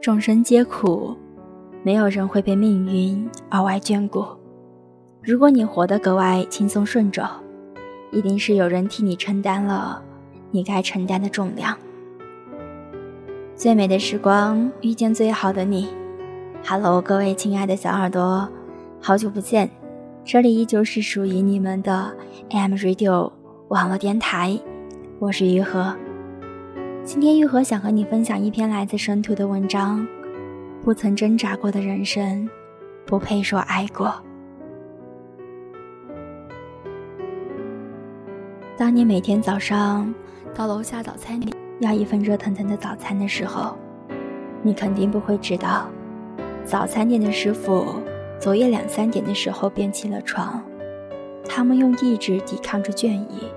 众生皆苦，没有人会被命运额外眷顾。如果你活得格外轻松顺着，一定是有人替你承担了你该承担的重量。最美的时光遇见最好的你。Hello，各位亲爱的小耳朵，好久不见，这里依旧是属于你们的 AM Radio 网络电台，我是于和。今天玉和想和你分享一篇来自神图的文章。不曾挣扎过的人生，不配说爱过。当你每天早上到楼下早餐店要一份热腾腾的早餐的时候，你肯定不会知道，早餐店的师傅昨夜两三点的时候便起了床，他们用意志抵抗着倦意，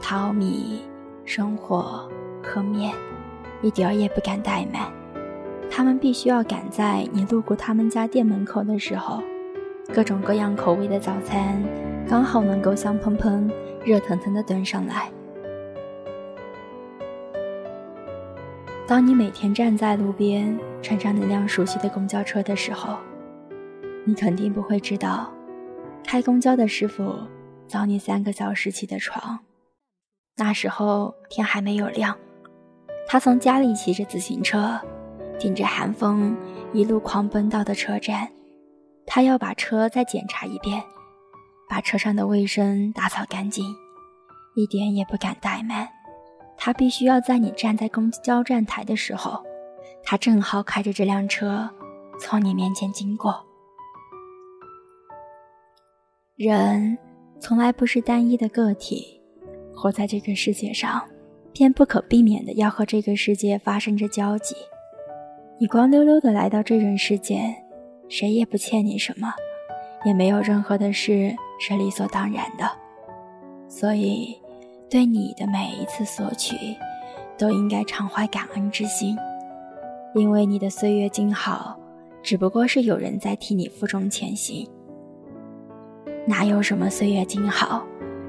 淘米、生火、和面，一点儿也不敢怠慢。他们必须要赶在你路过他们家店门口的时候，各种各样口味的早餐刚好能够香喷喷、热腾腾的端上来。当你每天站在路边乘上那辆熟悉的公交车的时候，你肯定不会知道，开公交的师傅早你三个小时起的床。那时候天还没有亮，他从家里骑着自行车。顶着寒风，一路狂奔到的车站，他要把车再检查一遍，把车上的卫生打扫干净，一点也不敢怠慢。他必须要在你站在公交站台的时候，他正好开着这辆车从你面前经过。人从来不是单一的个体，活在这个世界上，便不可避免的要和这个世界发生着交集。你光溜溜的来到这人世间，谁也不欠你什么，也没有任何的事是理所当然的。所以，对你的每一次索取，都应该常怀感恩之心，因为你的岁月静好，只不过是有人在替你负重前行。哪有什么岁月静好，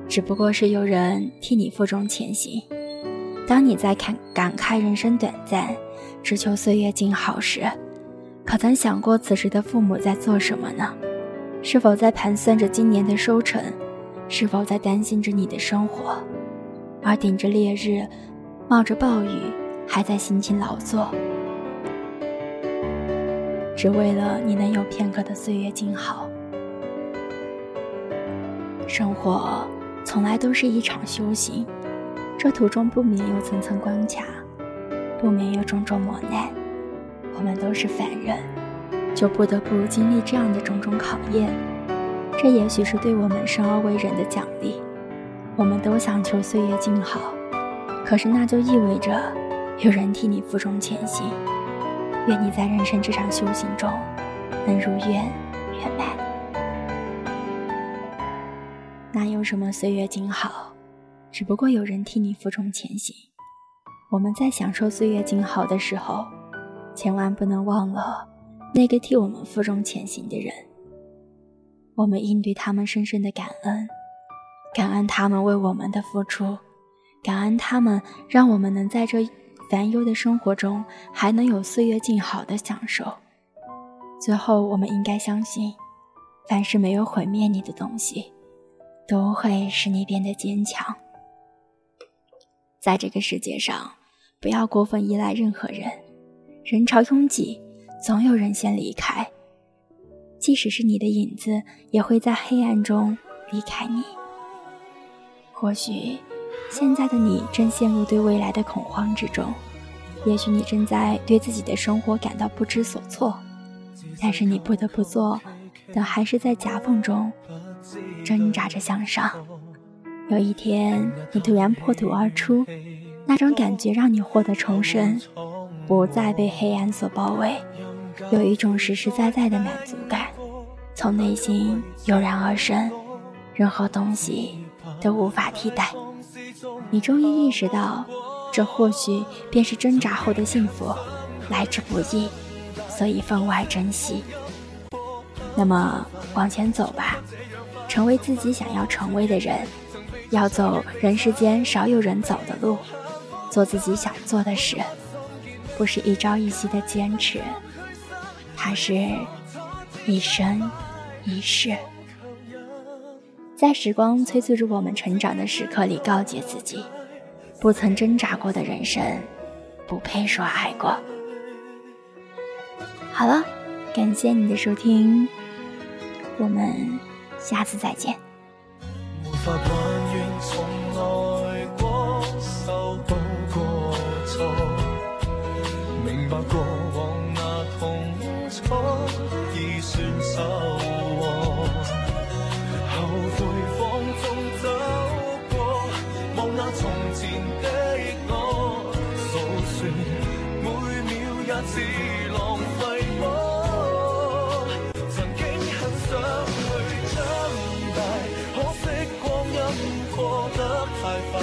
只不过是有人替你负重前行。当你在感感慨人生短暂。只求岁月静好时，可曾想过此时的父母在做什么呢？是否在盘算着今年的收成？是否在担心着你的生活？而顶着烈日，冒着暴雨，还在辛勤劳作，只为了你能有片刻的岁月静好。生活从来都是一场修行，这途中不免有层层关卡。不免有种种磨难，我们都是凡人，就不得不经历这样的种种考验。这也许是对我们生而为人的奖励。我们都想求岁月静好，可是那就意味着有人替你负重前行。愿你在人生这场修行中能如愿圆满。哪有什么岁月静好，只不过有人替你负重前行。我们在享受岁月静好的时候，千万不能忘了那个替我们负重前行的人。我们应对他们深深的感恩，感恩他们为我们的付出，感恩他们让我们能在这烦忧的生活中还能有岁月静好的享受。最后，我们应该相信，凡是没有毁灭你的东西，都会使你变得坚强。在这个世界上。不要过分依赖任何人，人潮拥挤，总有人先离开。即使是你的影子，也会在黑暗中离开你。或许，现在的你正陷入对未来的恐慌之中，也许你正在对自己的生活感到不知所措，但是你不得不做的，还是在夹缝中挣扎着向上。有一天，你突然破土而出。那种感觉让你获得重生，不再被黑暗所包围，有一种实实在在的满足感，从内心油然而生，任何东西都无法替代。你终于意识到，这或许便是挣扎后的幸福，来之不易，所以分外珍惜。那么，往前走吧，成为自己想要成为的人，要走人世间少有人走的路。做自己想做的事，不是一朝一夕的坚持，它是一生一世。在时光催促着我们成长的时刻里，告诫自己：不曾挣扎过的人生，不配说爱过。好了，感谢你的收听，我们下次再见。守我，后悔放纵走过，望那从前的我，诉说每秒也似浪费。我。曾经很想去长大，可惜光阴过得太快，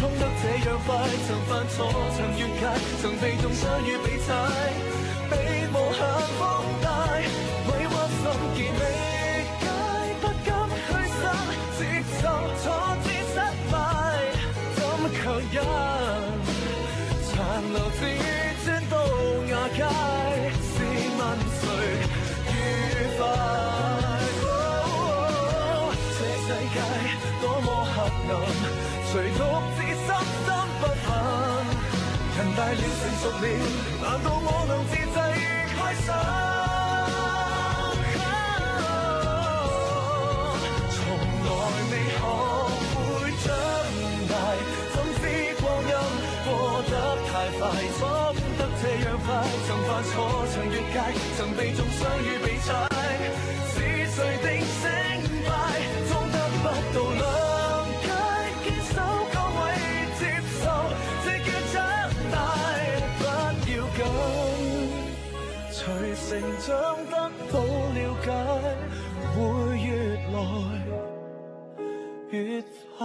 冲得这样快，曾犯错，曾越界，曾被重伤与被踩，被磨。试问谁愉快？这世界多么黑暗，谁独自心？大了，成熟了，难道我能自制开心？从来未学会长大，怎知光阴过得太快，这样快曾犯错曾越界曾被中伤与被踩。是谁定胜败终得不到谅解坚守岗位接受自己长大不要紧。随成长得到了解会越来越快